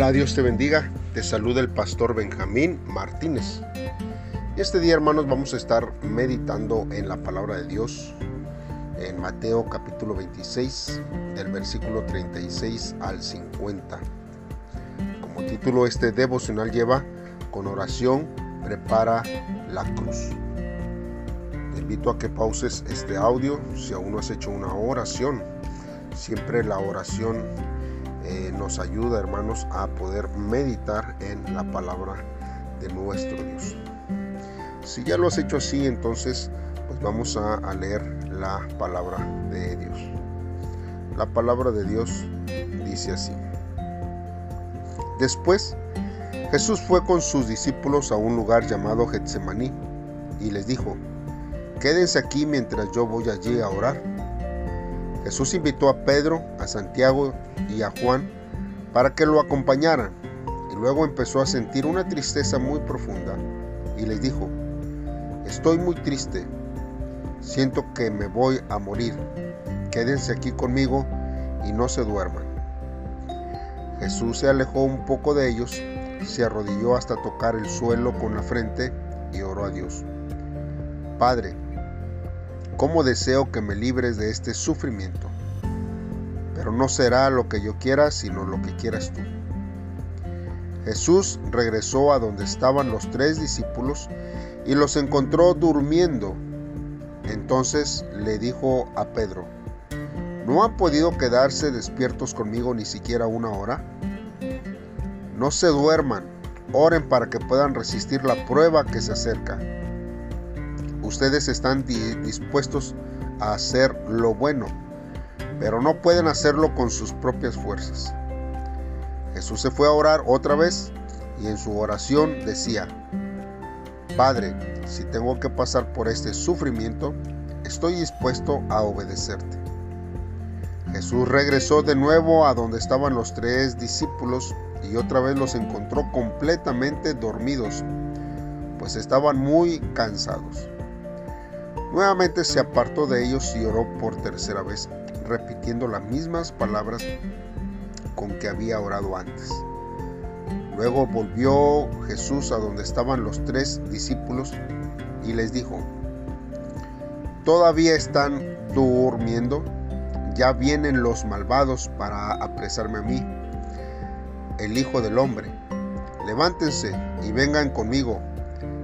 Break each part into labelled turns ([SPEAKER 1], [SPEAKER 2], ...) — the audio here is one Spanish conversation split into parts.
[SPEAKER 1] Hola, Dios te bendiga. Te saluda el pastor Benjamín Martínez. Este día, hermanos, vamos a estar meditando en la palabra de Dios en Mateo capítulo 26, del versículo 36 al 50. Como título, este devocional lleva con oración, prepara la cruz. Te invito a que pauses este audio si aún no has hecho una oración. Siempre la oración eh, nos ayuda, hermanos, a poder meditar en la palabra de nuestro Dios. Si ya lo has hecho así, entonces pues vamos a, a leer la palabra de Dios. La palabra de Dios dice así. Después, Jesús fue con sus discípulos a un lugar llamado Getsemaní y les dijo, quédense aquí mientras yo voy allí a orar. Jesús invitó a Pedro, a Santiago y a Juan para que lo acompañaran y luego empezó a sentir una tristeza muy profunda y les dijo, estoy muy triste, siento que me voy a morir, quédense aquí conmigo y no se duerman. Jesús se alejó un poco de ellos, se arrodilló hasta tocar el suelo con la frente y oró a Dios. Padre, cómo deseo que me libres de este sufrimiento, pero no será lo que yo quiera, sino lo que quieras tú. Jesús regresó a donde estaban los tres discípulos y los encontró durmiendo. Entonces le dijo a Pedro, ¿no han podido quedarse despiertos conmigo ni siquiera una hora? No se duerman, oren para que puedan resistir la prueba que se acerca ustedes están dispuestos a hacer lo bueno, pero no pueden hacerlo con sus propias fuerzas. Jesús se fue a orar otra vez y en su oración decía, Padre, si tengo que pasar por este sufrimiento, estoy dispuesto a obedecerte. Jesús regresó de nuevo a donde estaban los tres discípulos y otra vez los encontró completamente dormidos, pues estaban muy cansados. Nuevamente se apartó de ellos y oró por tercera vez, repitiendo las mismas palabras con que había orado antes. Luego volvió Jesús a donde estaban los tres discípulos y les dijo, ¿todavía están durmiendo? Ya vienen los malvados para apresarme a mí, el Hijo del Hombre. Levántense y vengan conmigo,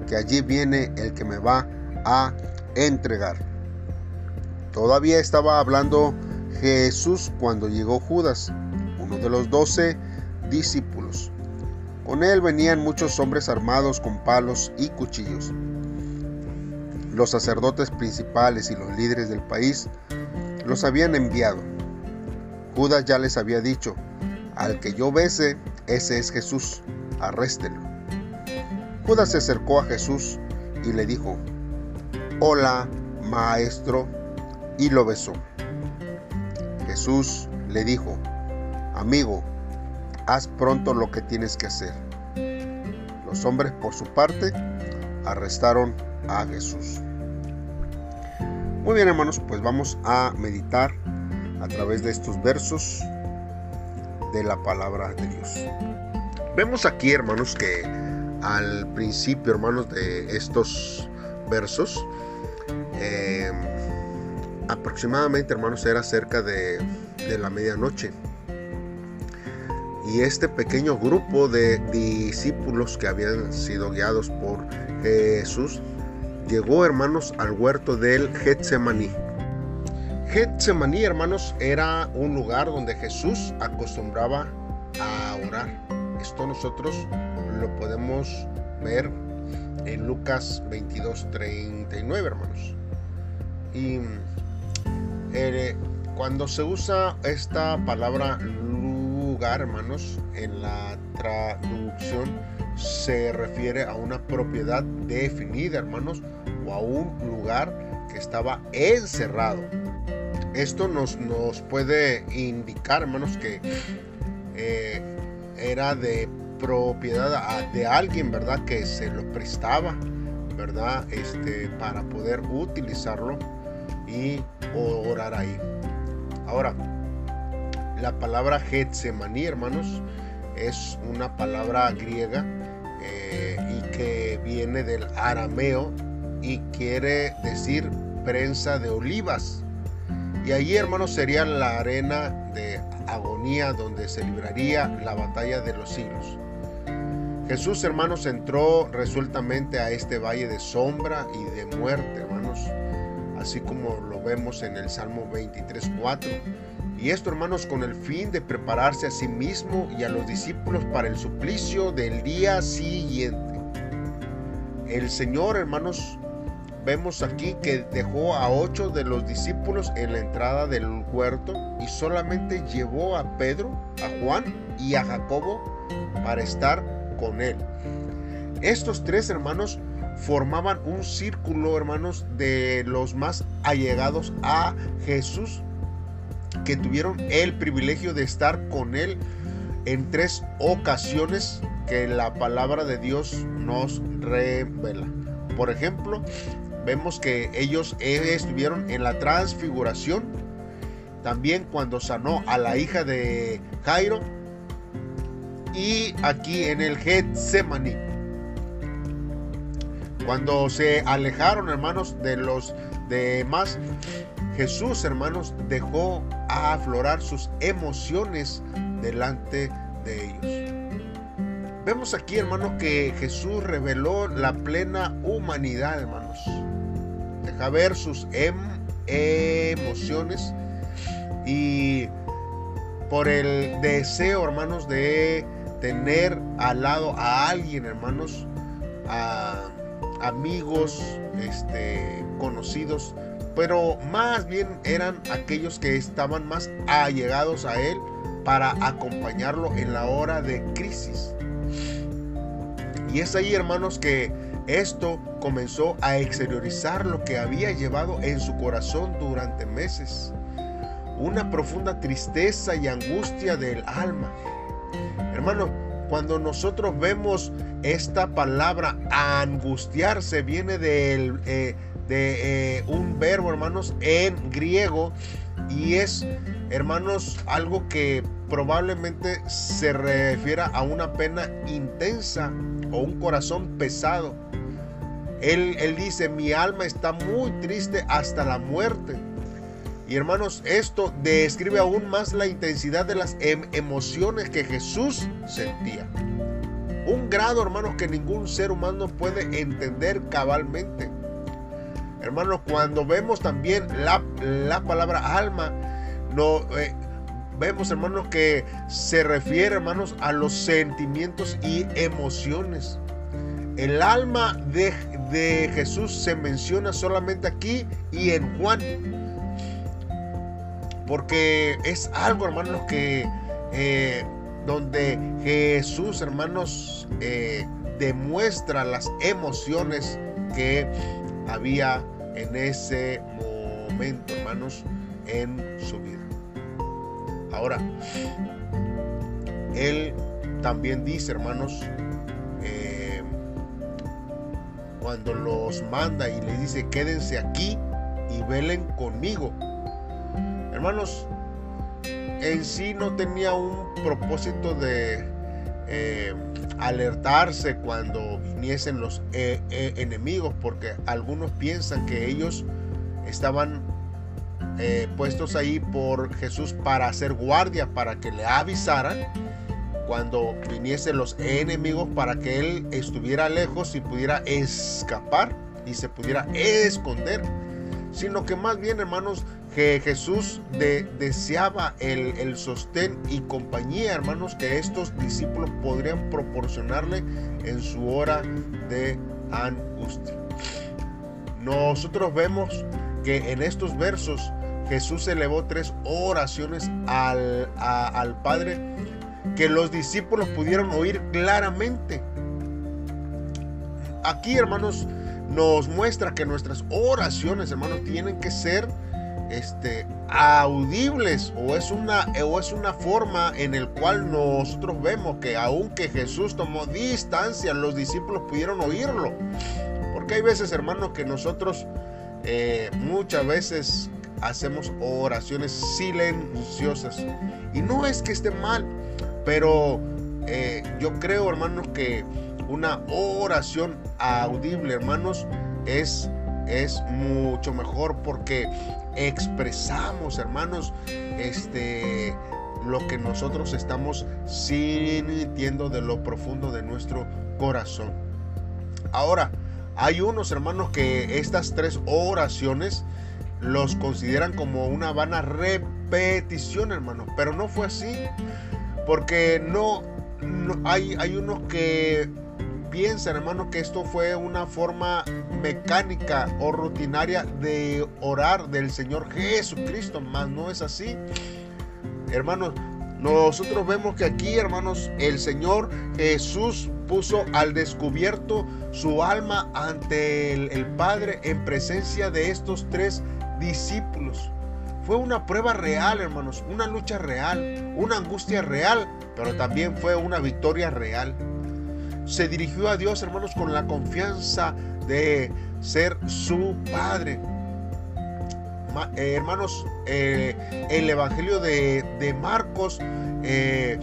[SPEAKER 1] que allí viene el que me va a entregar. Todavía estaba hablando Jesús cuando llegó Judas, uno de los doce discípulos. Con él venían muchos hombres armados con palos y cuchillos. Los sacerdotes principales y los líderes del país los habían enviado. Judas ya les había dicho, al que yo bese, ese es Jesús, arréstelo. Judas se acercó a Jesús y le dijo, Hola, maestro, y lo besó. Jesús le dijo, Amigo, haz pronto lo que tienes que hacer. Los hombres, por su parte, arrestaron a Jesús. Muy bien, hermanos, pues vamos a meditar a través de estos versos de la palabra de Dios. Vemos aquí, hermanos, que al principio, hermanos, de estos versos, eh, aproximadamente, hermanos, era cerca de, de la medianoche. Y este pequeño grupo de discípulos que habían sido guiados por Jesús llegó, hermanos, al huerto del Getsemaní. Getsemaní, hermanos, era un lugar donde Jesús acostumbraba a orar. Esto nosotros lo podemos ver en Lucas 22, 39, hermanos. Y eh, cuando se usa esta palabra lugar, hermanos, en la traducción se refiere a una propiedad definida, hermanos, o a un lugar que estaba encerrado. Esto nos, nos puede indicar, hermanos, que eh, era de propiedad de alguien, ¿verdad? Que se lo prestaba, ¿verdad? Este, para poder utilizarlo y orar ahí. Ahora, la palabra Getsemaní, hermanos, es una palabra griega eh, y que viene del arameo y quiere decir prensa de olivas. Y allí, hermanos, sería la arena de agonía donde se libraría la batalla de los siglos. Jesús, hermanos, entró resueltamente a este valle de sombra y de muerte, hermanos, así como lo vemos en el Salmo 23.4. Y esto, hermanos, con el fin de prepararse a sí mismo y a los discípulos para el suplicio del día siguiente. El Señor, hermanos, vemos aquí que dejó a ocho de los discípulos en la entrada del huerto y solamente llevó a Pedro, a Juan y a Jacobo para estar con él. Estos tres hermanos formaban un círculo, hermanos, de los más allegados a Jesús, que tuvieron el privilegio de estar con él en tres ocasiones que la palabra de Dios nos revela. Por ejemplo, vemos que ellos estuvieron en la transfiguración, también cuando sanó a la hija de Jairo y aquí en el Getsemaní. Cuando se alejaron, hermanos, de los demás, Jesús, hermanos, dejó aflorar sus emociones delante de ellos. Vemos aquí, hermanos, que Jesús reveló la plena humanidad, hermanos. Deja ver sus em, emociones y por el deseo, hermanos, de tener al lado a alguien, hermanos, a amigos, este, conocidos, pero más bien eran aquellos que estaban más allegados a él para acompañarlo en la hora de crisis. Y es ahí, hermanos, que esto comenzó a exteriorizar lo que había llevado en su corazón durante meses. Una profunda tristeza y angustia del alma. Hermano, cuando nosotros vemos esta palabra angustiarse, viene eh, de eh, un verbo, hermanos, en griego y es, hermanos, algo que probablemente se refiera a una pena intensa o un corazón pesado. Él dice, mi alma está muy triste hasta la muerte. Y hermanos, esto describe aún más la intensidad de las em, emociones que Jesús sentía. Un grado, hermanos, que ningún ser humano puede entender cabalmente. Hermanos, cuando vemos también la, la palabra alma, no, eh, vemos, hermanos, que se refiere, hermanos, a los sentimientos y emociones. El alma de, de Jesús se menciona solamente aquí y en Juan porque es algo, hermanos, que eh, donde Jesús, hermanos, eh, demuestra las emociones que había en ese momento, hermanos, en su vida. Ahora, Él también dice, hermanos, eh, cuando los manda y les dice, quédense aquí y velen conmigo Hermanos, en sí no tenía un propósito de eh, alertarse cuando viniesen los eh, eh, enemigos, porque algunos piensan que ellos estaban puestos ahí por Jesús para hacer guardia, para que le avisaran cuando viniesen los enemigos, para que él estuviera lejos y pudiera escapar y se pudiera esconder, sino que más bien, hermanos, que Jesús deseaba el, el, sostén y compañía, hermanos, que estos discípulos podrían proporcionarle en su hora de angustia. Nosotros vemos que en estos versos Jesús elevó tres oraciones al, al Padre que los discípulos pudieron oír claramente. Aquí, hermanos, nos muestra que nuestras oraciones, hermanos, tienen que ser este, audibles o es, una, o es una forma en el cual nosotros vemos que aunque Jesús tomó distancia, los discípulos pudieron oírlo. Porque hay veces, hermanos, que nosotros eh, muchas veces hacemos oraciones silenciosas. Y no es que esté mal, pero eh, yo creo, hermanos, que una oración audible, hermanos, es, es mucho mejor porque expresamos, hermanos, este lo que nosotros estamos sintiendo de lo profundo de nuestro corazón. Ahora, hay unos hermanos que estas tres oraciones los consideran como una vana repetición, hermanos, pero no fue así, porque no, hay, hay unos que piensan, hermanos, que esto fue una forma mecánica o rutinaria de orar del Señor Jesucristo, mas no es así. Hermanos, nosotros vemos que aquí, hermanos, el Señor Jesús puso al descubierto su alma ante el, Padre en presencia de estos tres discípulos. Fue una prueba real, hermanos, una lucha real, una angustia real, pero también fue una victoria real. Se dirigió a Dios, hermanos, con la confianza de ser su Padre. Eh, hermanos, eh, el Evangelio de, Marcos eh,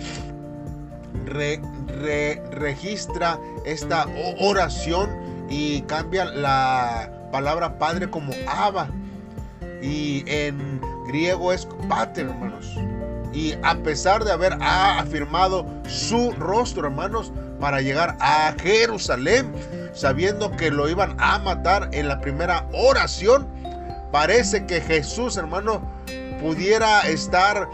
[SPEAKER 1] registra esta oración y cambia la palabra Padre como Abba. Y en griego es Pater, hermanos. Y a pesar de haber afirmado su rostro, hermanos, para llegar a Jerusalén, sabiendo que lo iban a matar en la primera oración, Parece que Jesús, hermano, pudiera estar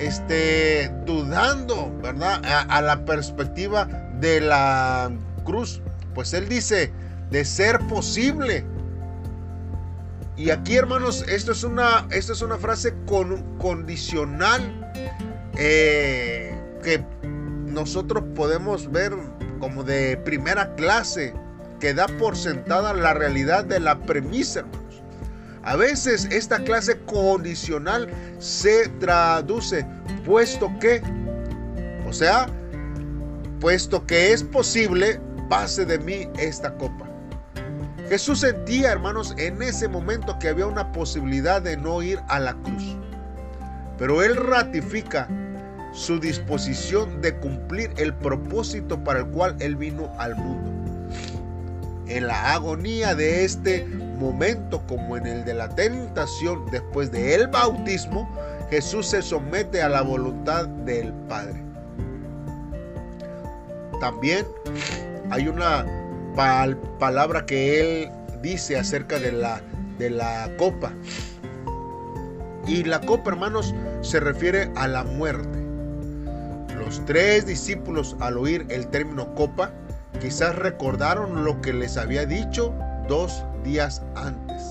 [SPEAKER 1] este, dudando, ¿verdad? A, la perspectiva de la cruz. Pues él dice, de ser posible. Y aquí, hermanos, esto es una, esto es una frase con, condicional eh, que nosotros podemos ver como de primera clase, que da por sentada la realidad de la premisa, hermano. A veces esta clase condicional se traduce puesto que, o sea, puesto que es posible, pase de mí esta copa. Jesús sentía, hermanos, en ese momento que había una posibilidad de no ir a la cruz. Pero Él ratifica su disposición de cumplir el propósito para el cual Él vino al mundo. En la agonía de este momento como en el de la tentación después del bautismo, Jesús se somete a la voluntad del Padre. También hay una palabra que él dice acerca de la, de la copa. Y la copa, hermanos, se refiere a la muerte. Los tres discípulos al oír el término copa, quizás recordaron lo que les había dicho dos días antes.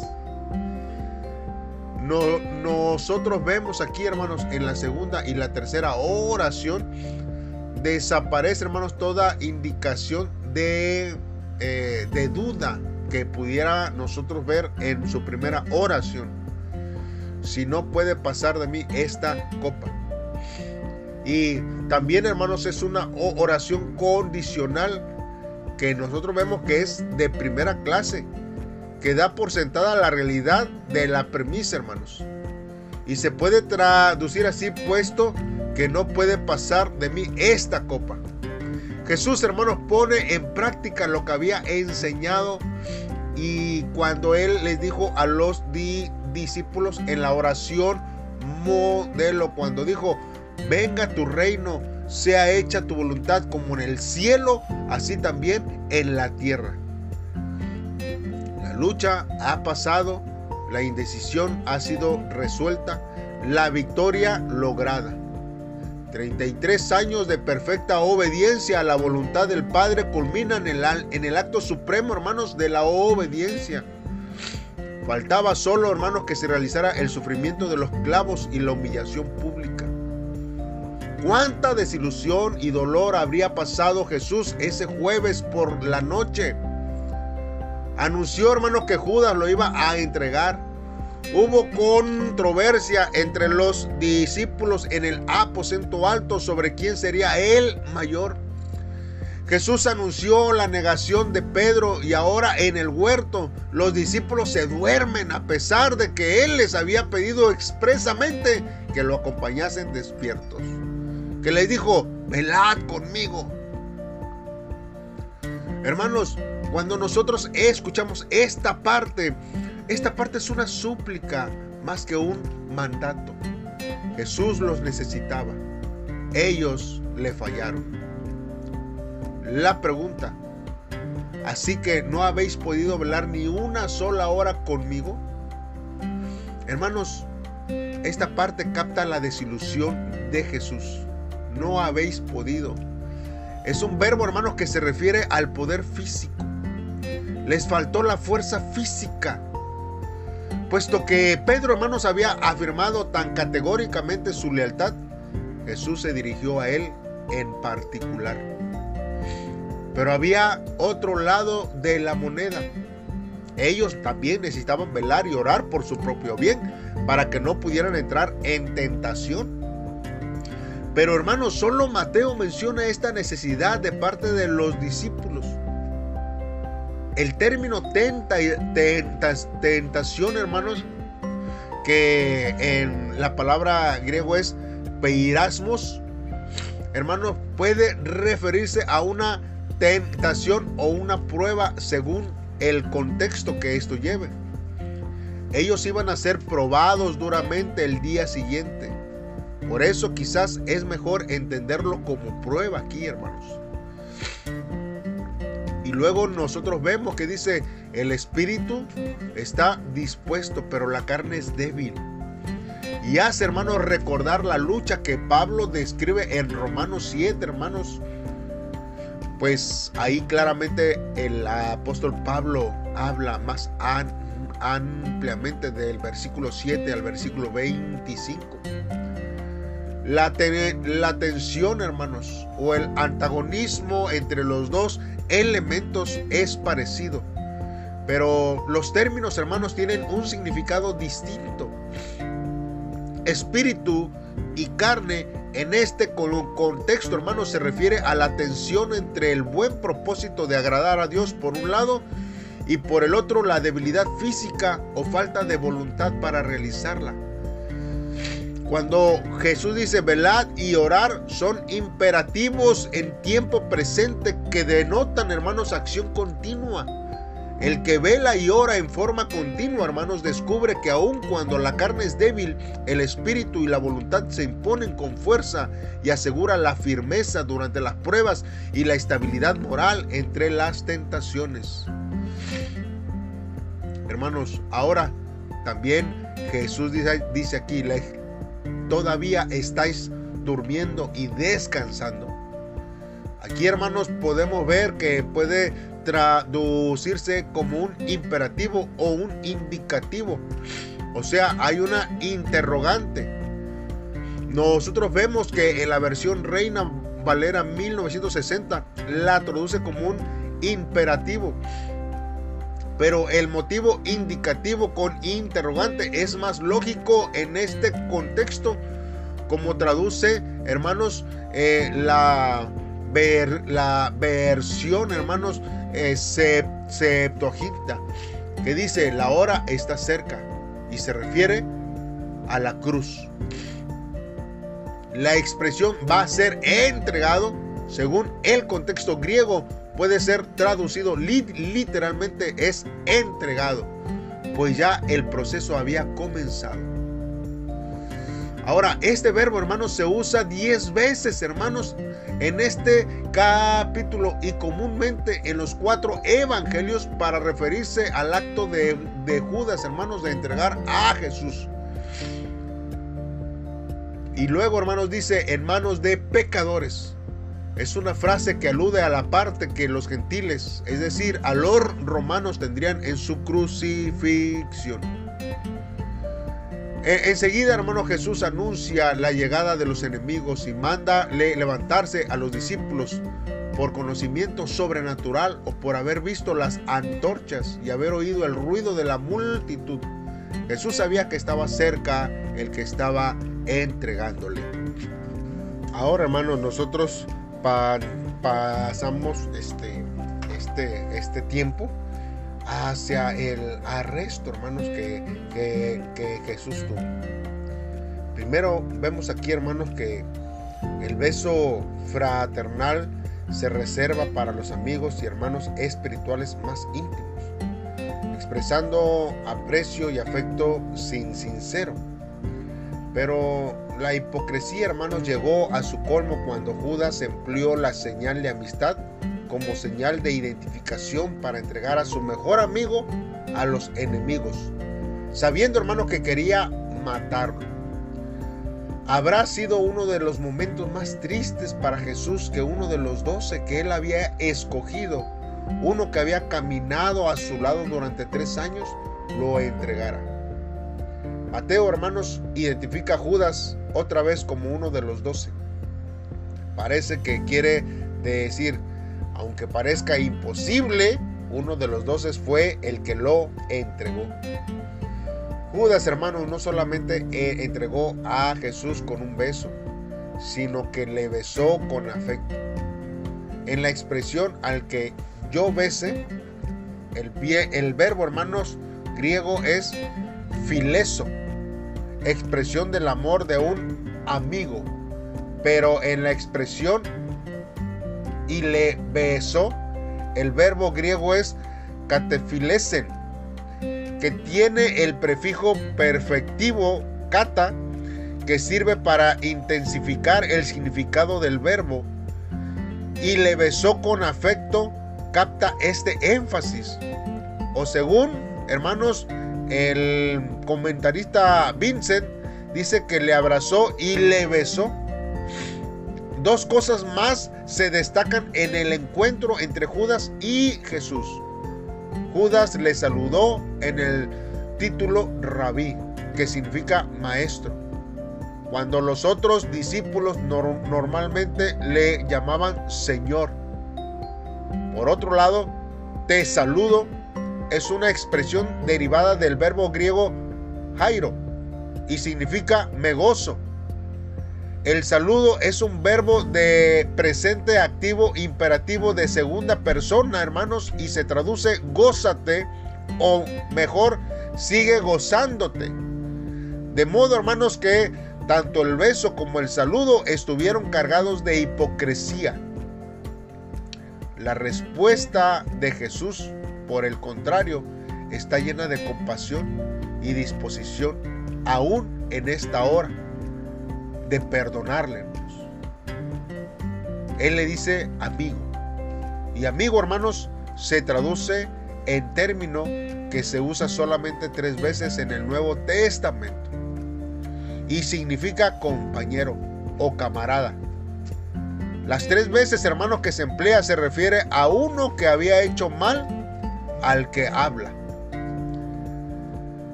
[SPEAKER 1] No, nosotros vemos aquí, hermanos, en la segunda y la tercera oración, desaparece, hermanos, toda indicación de, eh, de duda que pudiera nosotros ver en su primera oración. Si no puede pasar de mí esta copa. Y también, hermanos, es una oración condicional que nosotros vemos que es de primera clase, que da por sentada la realidad de la premisa, hermanos. Y se puede traducir así, puesto que no puede pasar de mí esta copa. Jesús, hermanos, pone en práctica lo que había enseñado y cuando él les dijo a los discípulos en la oración modelo, cuando dijo, venga tu reino, sea hecha tu voluntad como en el cielo, así también en la tierra. La lucha ha pasado, la indecisión ha sido resuelta, la victoria lograda. 33 años de perfecta obediencia a la voluntad del Padre culminan en el, acto supremo, hermanos, de la obediencia. Faltaba solo, hermanos, que se realizara el sufrimiento de los clavos y la humillación pública. ¿Cuánta desilusión y dolor habría pasado Jesús ese jueves por la noche? Anunció, hermanos, que Judas lo iba a entregar. Hubo controversia entre los discípulos en el aposento alto sobre quién sería el mayor. Jesús anunció la negación de Pedro y ahora en el huerto los discípulos se duermen a pesar de que Él les había pedido expresamente que lo acompañasen despiertos. Que les dijo, velad conmigo. Hermanos, cuando nosotros escuchamos esta parte, esta parte es una súplica más que un mandato. Jesús los necesitaba. Ellos le fallaron. La pregunta, ¿así que no habéis podido velar ni una sola hora conmigo? Hermanos, esta parte capta la desilusión de Jesús. No habéis podido. Es un verbo, hermanos, que se refiere al poder físico. Les faltó la fuerza física. Puesto que Pedro, hermanos, había afirmado tan categóricamente su lealtad, Jesús se dirigió a él en particular. Pero había otro lado de la moneda. Ellos también necesitaban velar y orar por su propio bien para que no pudieran entrar en tentación. Pero hermanos, solo Mateo menciona esta necesidad de parte de los discípulos. El término tenta, tentación, hermanos, que en la palabra griego es peirasmos, hermanos, puede referirse a una tentación o una prueba según el contexto que esto lleve. Ellos iban a ser probados duramente el día siguiente. Por eso quizás es mejor entenderlo como prueba aquí, hermanos. Y luego nosotros vemos que dice, el espíritu está dispuesto, pero la carne es débil. Y hace, hermanos, recordar la lucha que Pablo describe en Romanos 7, hermanos. Pues ahí claramente el apóstol Pablo habla más ampliamente del versículo 7 al versículo 25. La, la tensión, hermanos, o el antagonismo entre los dos elementos es parecido. Pero los términos, hermanos, tienen un significado distinto. Espíritu y carne en este contexto, hermanos, se refiere a la tensión entre el buen propósito de agradar a Dios por un lado y por el otro la debilidad física o falta de voluntad para realizarla. Cuando Jesús dice velad y orar, son imperativos en tiempo presente que denotan, hermanos, acción continua. El que vela y ora en forma continua, hermanos, descubre que aun cuando la carne es débil, el espíritu y la voluntad se imponen con fuerza y asegura la firmeza durante las pruebas y la estabilidad moral entre las tentaciones. Hermanos, ahora también Jesús dice, dice aquí, todavía estáis durmiendo y descansando. Aquí, hermanos, podemos ver que puede traducirse como un imperativo o un indicativo. O sea, hay una interrogante. Nosotros vemos que en la versión Reina Valera 1960 la traduce como un imperativo. Pero el motivo indicativo con interrogante es más lógico en este contexto, como traduce, hermanos, eh, la, la versión, hermanos, eh, Septuaginta, que dice, la hora está cerca y se refiere a la cruz. La expresión va a ser entregado según el contexto griego puede ser traducido literalmente es entregado, pues ya el proceso había comenzado. Ahora, este verbo, hermanos, se usa 10 veces, hermanos, en este capítulo y comúnmente en los cuatro evangelios para referirse al acto de, Judas, hermanos, de entregar a Jesús. Y luego, hermanos, dice, en manos de pecadores. Es una frase que alude a la parte que los gentiles, es decir, a los romanos tendrían en su crucifixión. E, enseguida, hermano Jesús anuncia la llegada de los enemigos y manda levantarse a los discípulos por conocimiento sobrenatural o por haber visto las antorchas y haber oído el ruido de la multitud. Jesús sabía que estaba cerca el que estaba entregándole. Ahora, hermanos, nosotros pasamos este, este, este tiempo hacia el arresto, hermanos, que, que, Jesús tuvo. Primero vemos aquí, hermanos, que El beso fraternal se reserva para los amigos y hermanos espirituales más íntimos, expresando aprecio y afecto sin sincero. Pero la hipocresía, hermanos, llegó a su colmo cuando Judas empleó la señal de amistad como señal de identificación para entregar a su mejor amigo a los enemigos, sabiendo, hermano, que quería matarlo. Habrá sido uno de los momentos más tristes para Jesús que uno de los doce que él había escogido, uno que había caminado a su lado durante tres años, lo entregara. Mateo, hermanos, identifica a Judas otra vez como uno de los doce. Parece que quiere decir, aunque parezca imposible, uno de los doce fue el que lo entregó. Judas, hermano, no solamente eh, entregó a Jesús con un beso, sino que le besó con afecto. En la expresión al que yo bese, el, el verbo, hermanos, griego es fileso, expresión del amor de un amigo. Pero en la expresión y le besó, el verbo griego es catefilesen, que tiene el prefijo perfectivo kata, que sirve para intensificar el significado del verbo, y le besó con afecto, capta este énfasis. O según, hermanos, el comentarista Vincent dice que le abrazó y le besó. Dos cosas más se destacan en el encuentro entre Judas y Jesús. Judas le saludó en el título rabí, que significa maestro, cuando los otros discípulos normalmente le llamaban Señor. Por otro lado, te saludo es una expresión derivada del verbo griego jairo y significa me gozo. El saludo es un verbo de presente activo imperativo de segunda persona, hermanos, y se traduce gózate o mejor, sigue gozándote. De modo, hermanos, que tanto el beso como el saludo estuvieron cargados de hipocresía. La respuesta de Jesús, por el contrario, está llena de compasión y disposición, aún en esta hora de perdonarle. Él le dice amigo. Y amigo, hermanos, se traduce en término que se usa solamente tres veces en el Nuevo Testamento. Y significa compañero o camarada. Las tres veces, hermanos, que se emplea se refiere a uno que había hecho mal al que habla.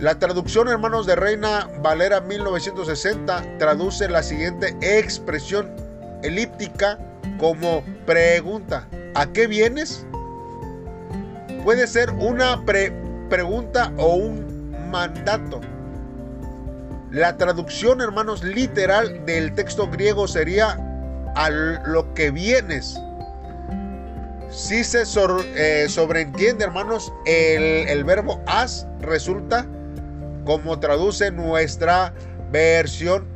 [SPEAKER 1] La traducción, hermanos, de Reina Valera 1960 traduce la siguiente expresión elíptica como pregunta. ¿A qué vienes? Puede ser una pregunta o un mandato. La traducción, hermanos, literal del texto griego sería a lo que vienes. Si se eh, sobreentiende, hermanos, el, verbo has resulta como traduce nuestra versión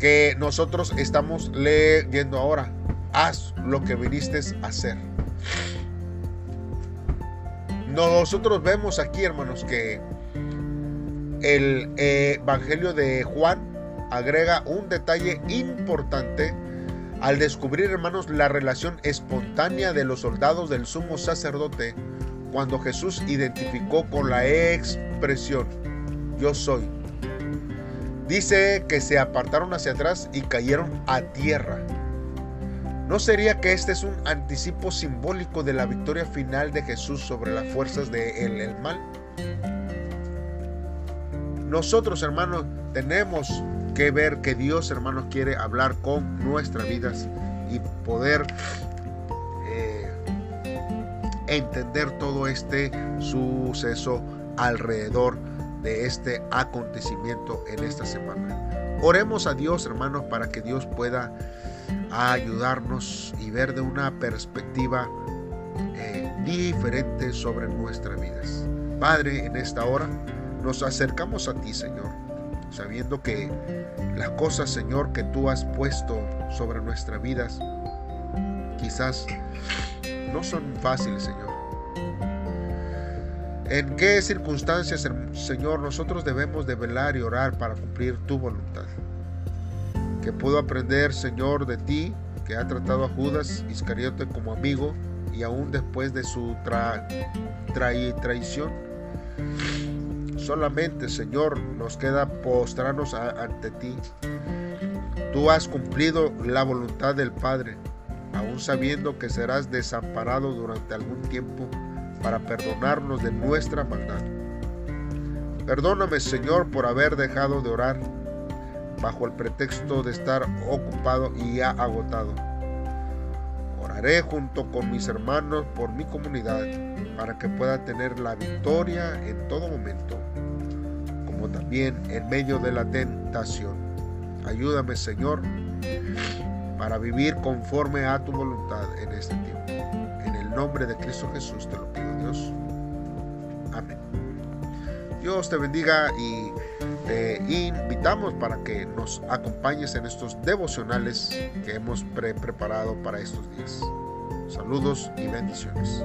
[SPEAKER 1] que nosotros estamos leyendo ahora. Haz lo que viniste a hacer. Nosotros vemos aquí, hermanos, que el Evangelio de Juan agrega un detalle importante al descubrir, hermanos, la relación espontánea de los soldados del sumo sacerdote cuando Jesús identificó con la expresión yo soy. Dice que se apartaron hacia atrás y cayeron a tierra. ¿No sería que este es un anticipo simbólico de la victoria final de Jesús sobre las fuerzas del el mal? Nosotros, hermanos, tenemos que ver que Dios, hermanos, quiere hablar con nuestras vidas y poder eh, entender todo este suceso alrededor de este acontecimiento en esta semana. Oremos a Dios, hermanos, para que Dios pueda ayudarnos y ver de una perspectiva eh, diferente sobre nuestras vidas. Padre, en esta hora nos acercamos a ti, Señor, sabiendo que las cosas, Señor, que tú has puesto sobre nuestras vidas, quizás no son fáciles, Señor. ¿En qué circunstancias, Señor, nosotros debemos de velar y orar para cumplir tu voluntad? Que puedo aprender, Señor, de ti, que ha tratado a Judas Iscariote como amigo y aún después de su traición. Solamente, Señor, nos queda postrarnos ante ti. Tú has cumplido la voluntad del Padre, aún sabiendo que serás desamparado durante algún tiempo para perdonarnos de nuestra maldad. Perdóname, Señor, por haber dejado de orar bajo el pretexto de estar ocupado y ya agotado. Oraré junto con mis hermanos por mi comunidad para que pueda tener la victoria en todo momento también en medio de la tentación. Ayúdame, Señor, para vivir conforme a tu voluntad en este tiempo. En el nombre de Cristo Jesús te lo pido, Dios. Amén. Dios te bendiga y te invitamos para que nos acompañes en estos devocionales que hemos preparado para estos días. Saludos y bendiciones.